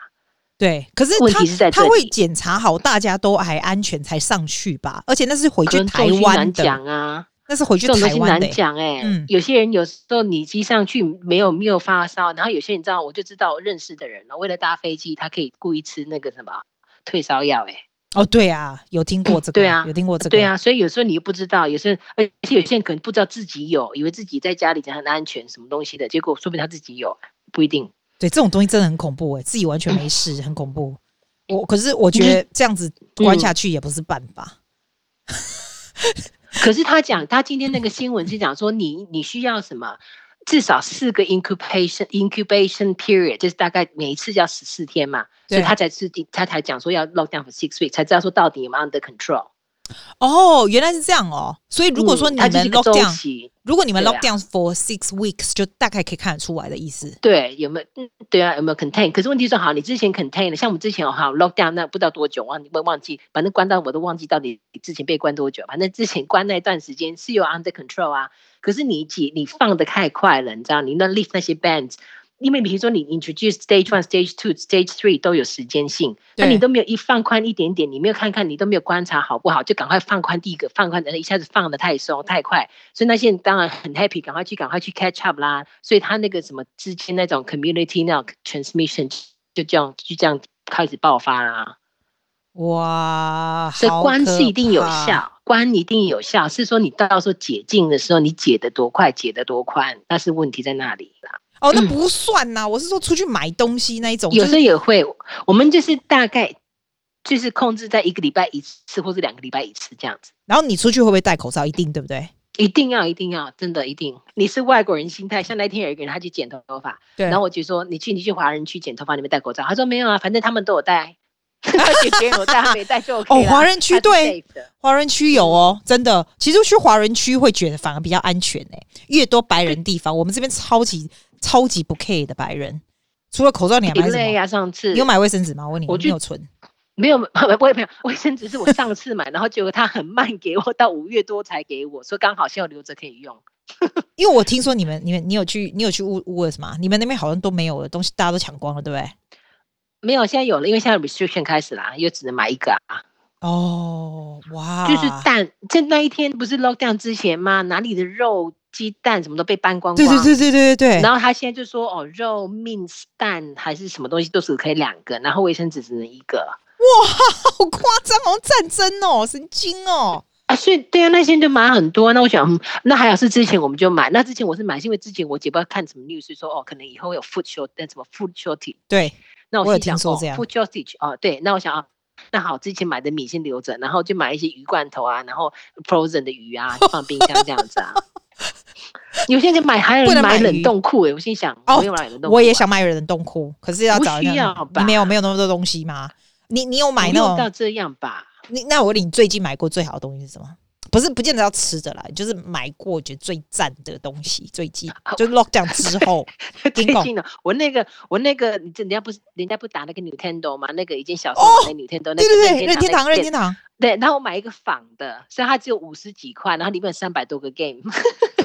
对，可是问题是在他会检查好大家都还安全才上去吧？而且那是回去台湾的讲啊。那是回去台湾的、欸，这种东西难讲哎、欸。嗯，有些人有时候你机上去没有没有发烧，然后有些人知道，我就知道我认识的人了。为了搭飞机，他可以故意吃那个什么退烧药哎。哦，对啊，有听过这个，对啊，有听过这个，对啊。所以有时候你又不知道，有时候而且有些人可能不知道自己有，以为自己在家里很安全，什么东西的，结果说不定他自己有，不一定。对，这种东西真的很恐怖哎、欸，自己完全没事，很恐怖。我可是我觉得这样子关下去也不是办法。可是他讲，他今天那个新闻是讲说你，你你需要什么？至少四个 incubation incubation period，就是大概每一次要十四天嘛，所以他才是他才讲说要 lock down for six weeks，才知道说到底有没有 under control。哦，原来是这样哦。所以如果说你们 lock down，、嗯、如果你们 lock down for six weeks，、啊、就大概可以看得出来的意思。对，有没有？对啊，有没有 contain？可是问题是，好，你之前 contain 的，像我们之前哈 lock down，那不知道多久，忘忘忘记，反正关到我都忘记到底之前被关多久。反正之前关那段时间是有 under control 啊。可是你解你放的太快了，你知道？你那 lift 那些 bands，因为比如说你 introduce stage one、stage two、stage three 都有时间性，那你都没有一放宽一点点，你没有看看，你都没有观察好不好，就赶快放宽第一个放宽，然后一下子放的太松太快，所以那些人当然很 happy，赶快去赶快去 catch up 啦。所以他那个什么之前那种 community 那种 transmission 就这样就这样开始爆发啦。哇，所以关是一定有效，关一定有效，是说你到时候解禁的时候，你解得多快，解得多宽，那是问题在那里啦。哦，那不算呐，嗯、我是说出去买东西那一种，有时候也会，我们就是大概就是控制在一个礼拜一次，或是两个礼拜一次这样子。然后你出去会不会戴口罩？一定对不对？一定要，一定要，真的一定。你是外国人心态，像那天有一个人他去剪头发，对，然后我就说你去你去华人区剪头发，你没戴口罩？他说没有啊，反正他们都有戴。姐姐有戴，他没戴就哦。华人区对，华人区有哦，真的。其实去华人区会觉得反而比较安全诶，越多白人地方，我们这边超级超级不 care 的白人。除了口罩，你还买什么？呀，上次你有买卫生纸吗？我问你，我没有存，没有，我 也没有卫生纸，是我上次买，然后结果他很慢给我，到五月多才给我，说刚好现在留着可以用。因为我听说你们、你们、你有去、你有去乌乌尔什么？你们那边好像都没有了东西，大家都抢光了，对不对？没有，现在有了，因为现在 restriction 开始啦，又只能买一个啊。哦，哇，就是蛋，就那一天不是 lockdown 之前吗？哪里的肉、鸡蛋什么都被搬光光。对对对对对对。然后他现在就说，哦，肉、mince 蛋还是什么东西都是可以两个，然后卫生纸只能一个。哇，好夸张哦，战争哦，神经哦。啊，所以对啊，那些就买很多。那我想，嗯、那还好是之前我们就买。那之前我是买，是因为之前我姐不知道看什么 news 说，哦，可能以后会有 food short，什么 food shortage。对。那我心想说这样，food shortage 哦，对，那我想啊，那好，之前买的米先留着，然后就买一些鱼罐头啊，然后 frozen 的鱼啊，放冰箱这样子啊。有些人买还有人买冷冻库诶，我心想，哦，我也想买冷冻库，可是要找不需要吧？没有没有那么多东西吗？你你有买那种？到这样吧？你那我问你，最近买过最好的东西是什么？不是不见得要吃的啦，就是买过觉得最赞的东西。最近就 lockdown 之后，最近的我那个我那个，人家不是人家不打那个 Nintendo 吗？那个已经小时候买 Nintendo，那个对对对，任天堂任天堂。对，然后我买一个仿的，所以它只有五十几块，然后里面有三百多个 game。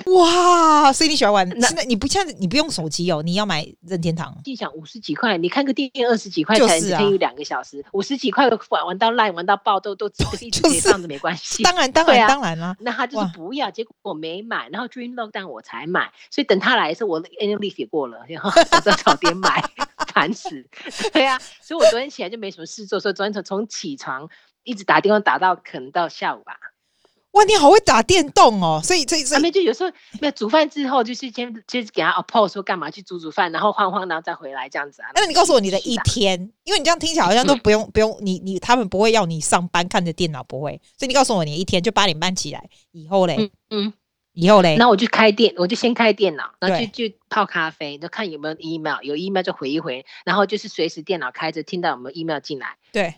哇，所以你喜欢玩？那你不像你不用手机哦，你要买任天堂。心想五十几块，你看个电影二十几块才可以两个小时，五十几块玩玩到烂，玩到爆都都 一直放着没关系。当然当然当然啦，那他就是不要，结果我没买，然后 Dream Lockdown 我才买，所以等他来的时候，我 Annual Leave 也过了，然后 我再早点买，烦死。对啊，所以我昨天起来就没什么事做，所以昨天从从起床。一直打电话打到可能到下午吧。哇，你好会打电动哦！所以这这，没就有时候没有煮饭之后，就是先就是给他 oppose 说干嘛去煮煮饭，然后晃晃，然后再回来这样子啊。那你告诉我你的一天，因为你这样听起来好像都不用、嗯、不用你你他们不会要你上班看着电脑不会，所以你告诉我你一天就八点半起来以后嘞，嗯，嗯以后嘞，那我就开电，我就先开电脑，然后就就泡咖啡，就看有没有 email，有 email 就回一回，然后就是随时电脑开着，听到有没有 email 进来，对。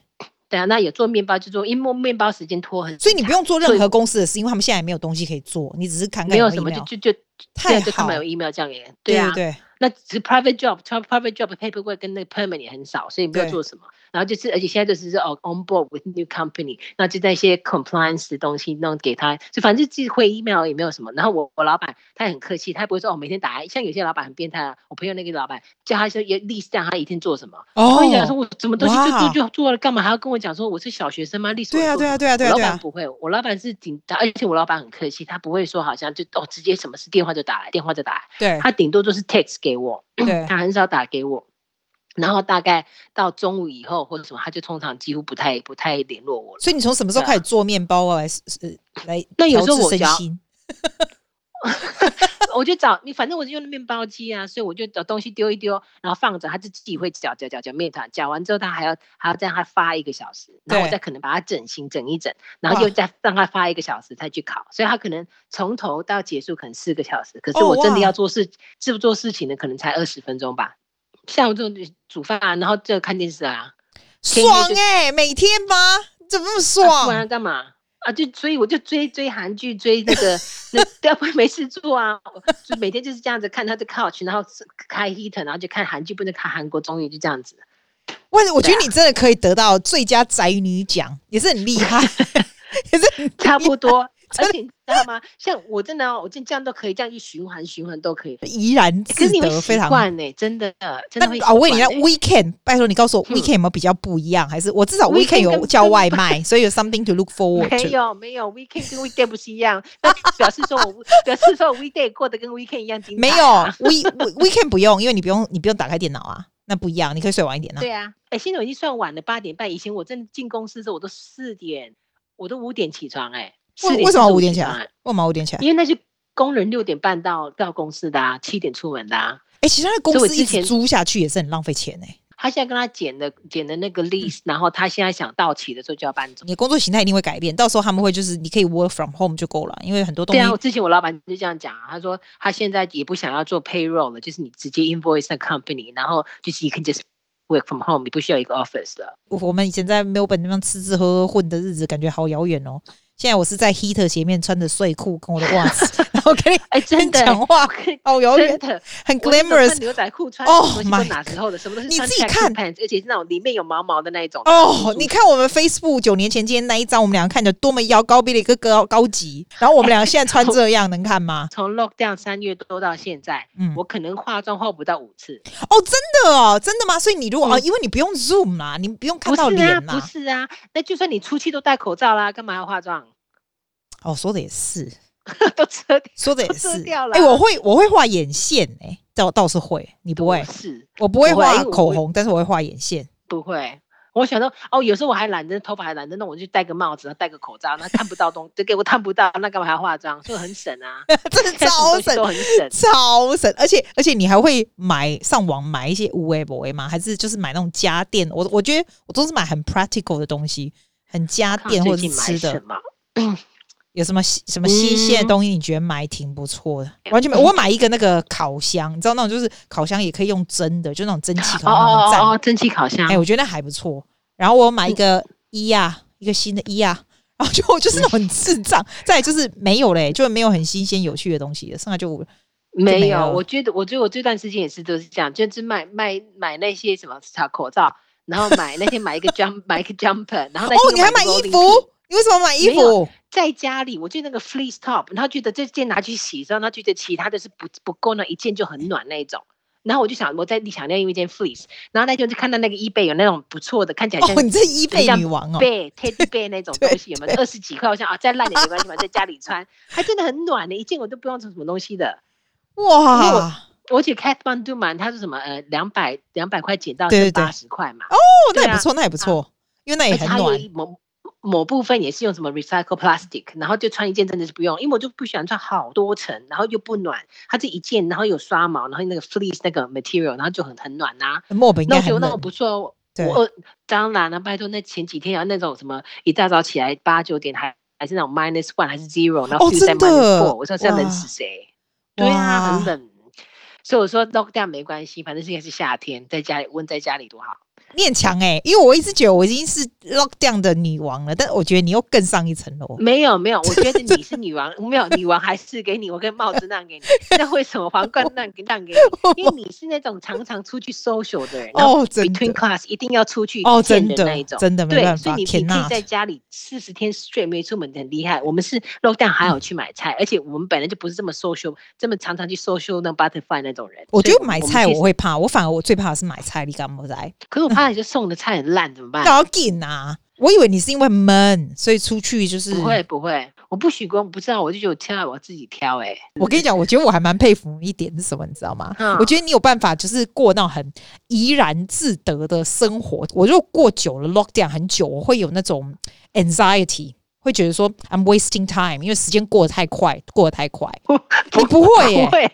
对啊，那有做面包就做，因为面包时间拖很，所以你不用做任何公司的事，因为他们现在也没有东西可以做，你只是看看有没有什么就就就太好，就他们有 email 这样也对啊，对，那只是 private job，private job paperwork 跟那个 permanent 也很少，所以没有做什么。然后就是，而且现在就是哦，on board with new company，那就那些 compliance 的东西弄给他，就反正寄回 email 也没有什么。然后我我老板他也很客气，他也不会说哦，每天打，像有些老板很变态啊。我朋友那个老板叫他说也 list 他一天做什么？哦，我跟你讲说我什么东西就做就做了，干嘛还要跟我讲说我是小学生吗？list 对啊对啊对啊对啊。我老板不会，我老板是顶，而且我老板很客气，他不会说好像就哦直接什么事电话就打来，电话就打来。对，他顶多就是 text 给我，他很少打给我。然后大概到中午以后或者什么，他就通常几乎不太不太联络我了。所以你从什么时候开始做面包啊？来来，那有时候我教。我就找你，反正我就用面包机啊，所以我就找东西丢一丢，然后放着，它就自己会搅搅搅搅面团，搅完之后它还要还要再让它发一个小时，然后我再可能把它整形整一整，然后又再让它发一个小时再去烤，所以它可能从头到结束可能四个小时，可是我真的要做事做做事情的可能才二十分钟吧。像我这种煮饭啊，然后就看电视啊，爽哎、欸，每天吗？怎么那么爽？啊、不然干嘛？啊，就所以我就追追韩剧，追那个 那要不然没事做啊，就每天就是这样子看他的 couch，然后开 heater，然后就看韩剧，不能看韩国综艺，就这样子。我我觉得你真的可以得到最佳宅女奖，也是很厉害，也是差不多。而且你知道吗？像我真的，我这这样都可以，这样一循环循环都可以，怡然自得，非常惯呢，真的，真的我问你那 weekend，拜托你告诉我，weekend 有没有比较不一样？还是我至少 weekend 有叫外卖，所以有 something to look forward。没有没有，weekend 跟 weekday 不是一样？那表示说我表示说 weekday 过得跟 weekend 一样精彩。没有，we weekend 不用，因为你不用你不用打开电脑啊，那不一样，你可以睡晚一点啊。对啊，哎，现在我已经算晚了，八点半。以前我真的进公司的时候，我都四点，我都五点起床，哎。为为什么五点起来？为什么五点起来？因为那些工人六点半到到公司的啊，七点出门的啊。哎、欸，其实他的公司一直租下去也是很浪费钱哎、欸。他现在跟他剪的剪的那个 lease，、嗯、然后他现在想到期的时候就要搬走。你的工作形态一定会改变，到时候他们会就是你可以 work from home 就够了，因为很多东西。对啊，我之前我老板就这样讲，他说他现在也不想要做 payroll 了，就是你直接 invoice 那 company，然后就是 you can just work from home，你不需要一个 office 的。我们以前在 Melbourne 那边吃吃喝喝混的日子，感觉好遥远哦。现在我是在 heater 前面穿着睡裤跟我的袜子，然后跟你哎真的讲话，哦，有远的，很 glamorous 牛仔裤穿哦，哪时候的什么都是你自己看，而且是那种里面有毛毛的那一种哦。你看我们 Facebook 九年前今天那一张，我们两个看着多么腰高比的一个高高级，然后我们两个现在穿这样能看吗？从 lockdown 三月多到现在，嗯，我可能化妆化不到五次哦，真的哦，真的吗？所以你如果哦，因为你不用 zoom 啦，你不用看到脸嘛，不是啊，那就算你出去都戴口罩啦，干嘛要化妆？哦，说的也是，都遮掉，说的也是。哎、欸，我会，我会画眼线、欸，哎，倒倒是会，你不会？是，我不会画口红，但是我会画眼线。不会，我想说哦，有时候我还懒得头发还懒得弄，我就戴个帽子，戴个口罩，那看不到东，就给我看不到，那干嘛还要化妆？所以很省啊，真的超省，都很省，超省。而且而且你还会买上网买一些无为不为吗？还是就是买那种家电？我我觉得我都是买很 practical 的东西，很家电或者是吃的。有什么什么新鲜的东西？你觉得买挺不错的？嗯、完全没有。我买一个那个烤箱，你知道那种就是烤箱也可以用蒸的，就那种蒸汽烤箱。哦哦哦，蒸汽烤箱。哎、欸，我觉得还不错。然后我买一个衣亚、嗯，一个新的衣呀，然后就就是那种很智障。嗯、再来就是没有嘞，就没有很新鲜有趣的东西了，剩下就，就没，有。我觉得，我觉得我这段时间也是都是这样，就是买买买那些什么口罩，然后买那天买一个 jump 买一个 jumper，然后哦，你还买衣服？你为什么买衣服？在家里，我就那个 fleece top，然后觉得这件拿去洗之后，然后觉得其他的是不不够，那一件就很暖那一种。然后我就想，我在你想要用一件 fleece，然后那天就看到那个 eBay 有那种不错的，看起来像、哦、你这 eBay 女王哦，teddy bear 那种 东西有没有？二十几块，我想啊，再烂点没关系嘛，在家里穿，还真的很暖的，一件我都不用做什么东西的。哇！而且 Kathmandu 嘛，它是什么呃，两百两百块减到八十块嘛。哦，那也不错，那也不错、啊，因为那也很暖。某部分也是用什么 recycle plastic，然后就穿一件真的是不用，因为我就不喜欢穿好多层，然后又不暖。它这一件，然后有刷毛，然后那个 fleece 那个 material，然后就很很暖呐、啊。墨本应该很冷。那我觉得那个不错。我当然了，拜托那前几天啊，那种什么一大早起来八九点还还是那种 minus one 还是 zero，然后 feel 在 minus four，我说这样冷死谁？对啊，很冷。所以我说 lockdown 没关系，反正现在是夏天，在家里温在家里多好。你很强哎，因为我一直觉得我已经是 lockdown 的女王了，但我觉得你又更上一层楼。没有没有，我觉得你是女王，没有女王还是给你，我跟帽子让给你。那为什么皇冠让给让给你？因为你是那种常常出去 social 的人，哦，真的。Between class 一定要出去哦，真的那一种，真的没办法。对，所以你你可以在家里四十天 straight 没出门，很厉害。我们是 lockdown 还有去买菜，而且我们本来就不是这么 social，这么常常去 social 那 butterfly 那种人。我觉得买菜我会怕，我反而我最怕的是买菜，你敢不在？可是我怕你就送的菜很。烂怎么办？搞紧啊！我以为你是因为闷，所以出去就是不会不会。我不许光，不知道，我就觉得我挑我自己挑、欸。哎，我跟你讲，我觉得我还蛮佩服一点是什么，你知道吗？嗯、我觉得你有办法，就是过那种很怡然自得的生活。我如果过久了，lockdown 很久，我会有那种 anxiety。会觉得说 I'm wasting time，因为时间过得太快，过得太快。不你不会耶？不会，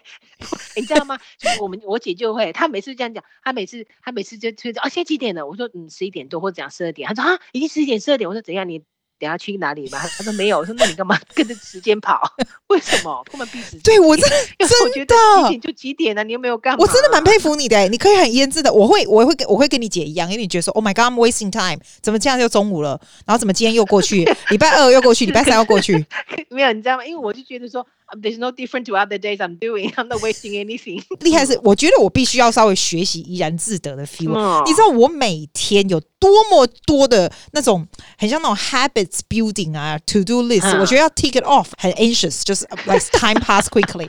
你知道吗？就我们我姐就会，她每次这样讲，她每次她每次就就啊，现在几点了？我说嗯，十一点多或者讲十二点。她说啊，已经十一点十二点。我说怎样你？等下去哪里吧？她说没有。我说那你干嘛 跟着时间跑？为什么？根本逼时间。对我真的真的几点就几点了、啊？你又没有干嘛？我真的蛮佩服你的、欸，你可以很腌制的。我会，我会跟我会跟你姐一样，因为你觉得说，Oh my God，I'm wasting time，怎么这样就中午了？然后怎么今天又过去？礼拜二又过去，礼拜三又过去。没有，你知道吗？因为我就觉得说。There's no different to other days I'm doing. I'm not wasting anything. 厉害是，我觉得我必须要稍微学习怡然自得的 feel。嗯、你知道我每天有多么多的那种很像那种 habits building 啊，to do list、嗯。我觉得要 take it off，很 anxious，就是 like time pass quickly，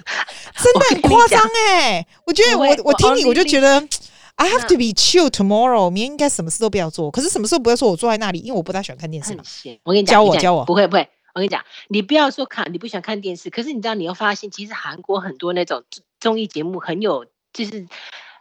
真的很夸张哎。我觉得我我，我听你我就觉得 I have to be chill tomorrow。明天应该什么事都不要做，可是什么事都不要做，我坐在那里，因为我不太喜欢看电视嘛。我跟你讲，教我教我，不会不会。 我跟你讲，你不要说看，你不喜欢看电视，可是你知道，你要发现，其实韩国很多那种综艺节目很有，就是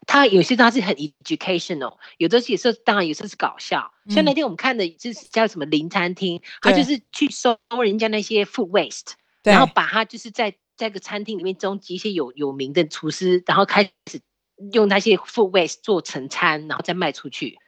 它有些它是很 educational，有的有时候当然有时候是搞笑。像那天我们看的就是叫什么林餐厅，他就是去收人家那些 food waste，然后把它就是在在个餐厅里面征集一些有有名的厨师，然后开始用那些 food waste 做成餐，然后再卖出去。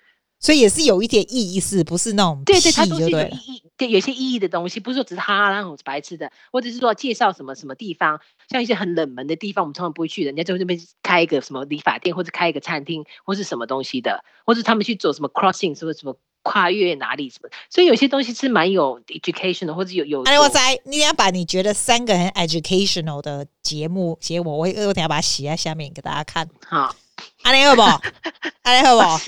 所以也是有一点意义，是不是那种对对，它都是有意义，对，有些意义的东西，不是说只是哈哈那种白痴的，或者是说介绍什么什么地方，像一些很冷门的地方，我们通常不会去，人家就那边开一个什么理发店，或者开一个餐厅，或是什么东西的，或者他们去走什么 crossing，什么什么跨越哪里什么，所以有些东西是蛮有 educational，，或者有有。哎，我在，你要把你觉得三个很 educational 的节目写我，我我等下把它写在下面给大家看，好。阿联好不好？阿联好不好？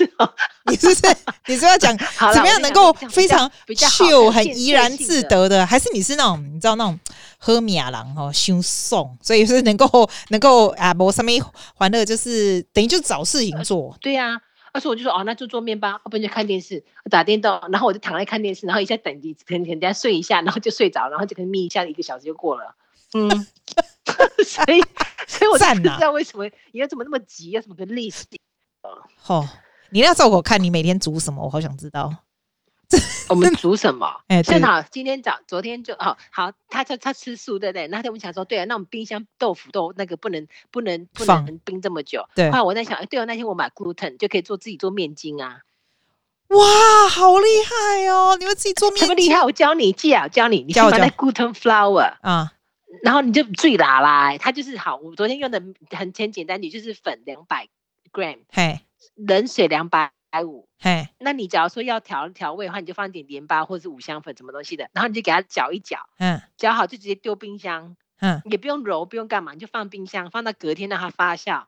你是不是你是要讲 怎么样能够非常 chill 很怡然自得的？还是你是那种你知道那种喝米亚郎哦，凶送，所以是能够能够啊，我上面欢乐就是等于就找事情做。呃、对呀、啊，而且我就说哦，那就做面包，要不然就看电视、打电动，然后我就躺在看电视，然后一下等一等等下睡一下，然后就睡着，然后就可以眯一下，一个小时就过了。嗯，所以 所以我就不知道为什么你要怎么那么急，要怎么个 list？哦，你要照我看，你每天煮什么？我好想知道。我们煮什么？哎，正好今天早，昨天就哦好，他他他吃素，对不对？那天我们想说，对啊，那我们冰箱豆腐豆那个不能不能不能冰这么久。对。后来我在想，哎，对哦，那天我买 gluten 就可以做自己做面筋啊。哇，好厉害哦！你们自己做面筋？什么厉害？我教你，记啊，我教你，你先把那 gluten flour 啊。然后你就最拿来，它就是好。我昨天用的很很简单，你就是粉两百 gram，嘿，冷水两百五，嘿。那你假如说要调调味的话，你就放点盐巴或者是五香粉什么东西的，然后你就给它搅一搅，嗯，搅好就直接丢冰箱，嗯，也不用揉，不用干嘛，你就放冰箱，放到隔天让它发酵，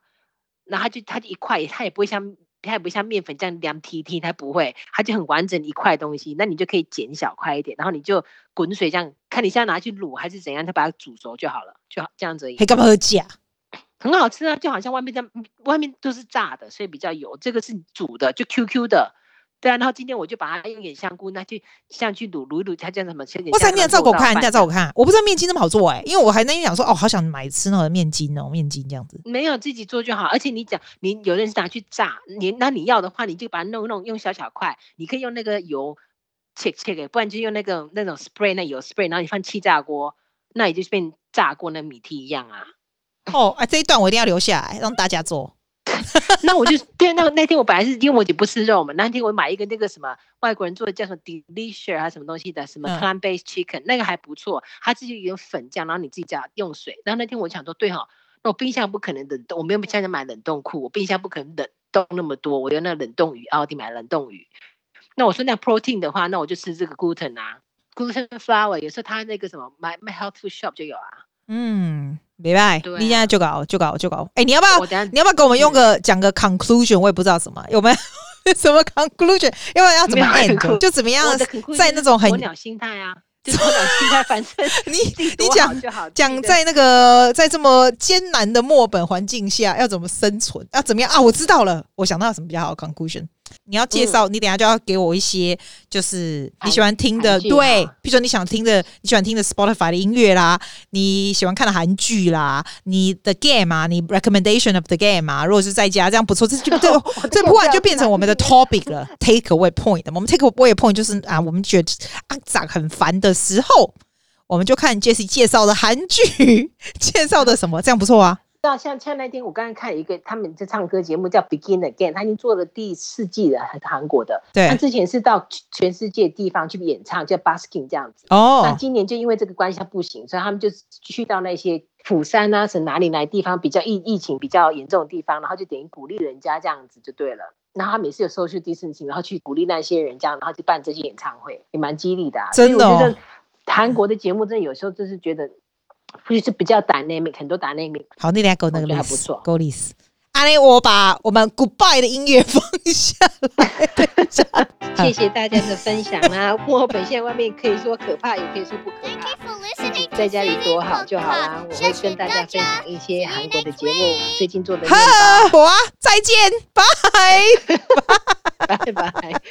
然后它就它就一块，它也不会像。它也不像面粉这样凉提提，它不会，它就很完整一块东西。那你就可以剪小块一点，然后你就滚水这样，看你现在拿去卤还是怎样，它把它煮熟就好了，就好这样子而已。还干嘛喝假？很好吃啊，就好像外面这样，外面都是炸的，所以比较油。这个是煮的，就 QQ 的。对啊，然后今天我就把它用点香菇，那去像去卤卤一卤，它叫什么？哇塞，你要照给我看，你要照我看。我不知道面筋那么好做哎、欸，因为我还那天想说，哦，好想买吃那个面筋哦，面筋这样子。没有自己做就好，而且你讲你有人是拿去炸，你那你要的话，你就把它弄弄，用小小块，你可以用那个油切切给，不然就用那个那种 spray 那油 spray，然后你放气炸锅，那也就是变炸过那米梯一样啊。哦，啊，这一段我一定要留下来让大家做。那我就对，那那天我本来是因为我姐不吃肉嘛，那天我买一个那个什么外国人做的叫什么 delicious 还是什么东西的，什么 plant based chicken，、嗯、那个还不错，它自己有粉酱，然后你自己加用水。然后那天我想说，对哈、哦，那我冰箱不可能冷冻，我没有现在买冷冻库，我冰箱不可能冷冻那么多，我用那冷冻鱼，奥迪买冷冻鱼。那我说那 protein 的话，那我就吃这个 gluten 啊，gluten flour，有时候它那个什么 my my health food shop 就有啊。嗯，明白。你现在就搞，就搞，就搞。哎、欸，你要不要？你要不要给我们用个讲个 conclusion？我也不知道什么，有没有 什么 conclusion？要不然要怎么 end？就怎么样？在那种很鸵鸟心态啊，就鸵鸟心态，反正你你讲讲在那个在这么艰难的墨本环境下要怎么生存？要怎么样啊？我知道了，我想到什么比较好的 conclusion？你要介绍，你等下就要给我一些，就是你喜欢听的，对，比如说你想听的，你喜欢听的 Spotify 的音乐啦，你喜欢看的韩剧啦，你的 game 啊，你 recommendation of the game 啊，如果是在家这样不错，这就这 这突然就变成我们的 topic 了，take away point。我们 take away point 就是啊，我们觉得啊长很烦的时候，我们就看 Jessie 介绍的韩剧，介绍的什么，这样不错啊。像像像那天我刚刚看一个他们在唱歌节目叫 Begin Again，他已经做了第四季了，韩国的。对。他之前是到全世界地方去演唱，叫 Busking 这样子。哦。那今年就因为这个关系他不行，所以他们就去到那些釜山啊，是哪里来地方比较疫疫情比较严重的地方，然后就等于鼓励人家这样子就对了。然后他每次有 social distancing，然后去鼓励那些人这样，然后就办这些演唱会，也蛮激励的啊。真的哦。我觉得韩国的节目真的有时候就是觉得。就是比较 dynamic，很多 dynamic。好，那俩给我那个不错。够 list。阿雷，我把我们 goodbye 的音乐放下来。谢谢大家的分享啊！墨尔本现在外面可以说可怕，也可以说不可怕。在家里多好就好啦。我会跟大家分享一些韩国的节目，最近做的。好啊，再见，拜拜，拜拜。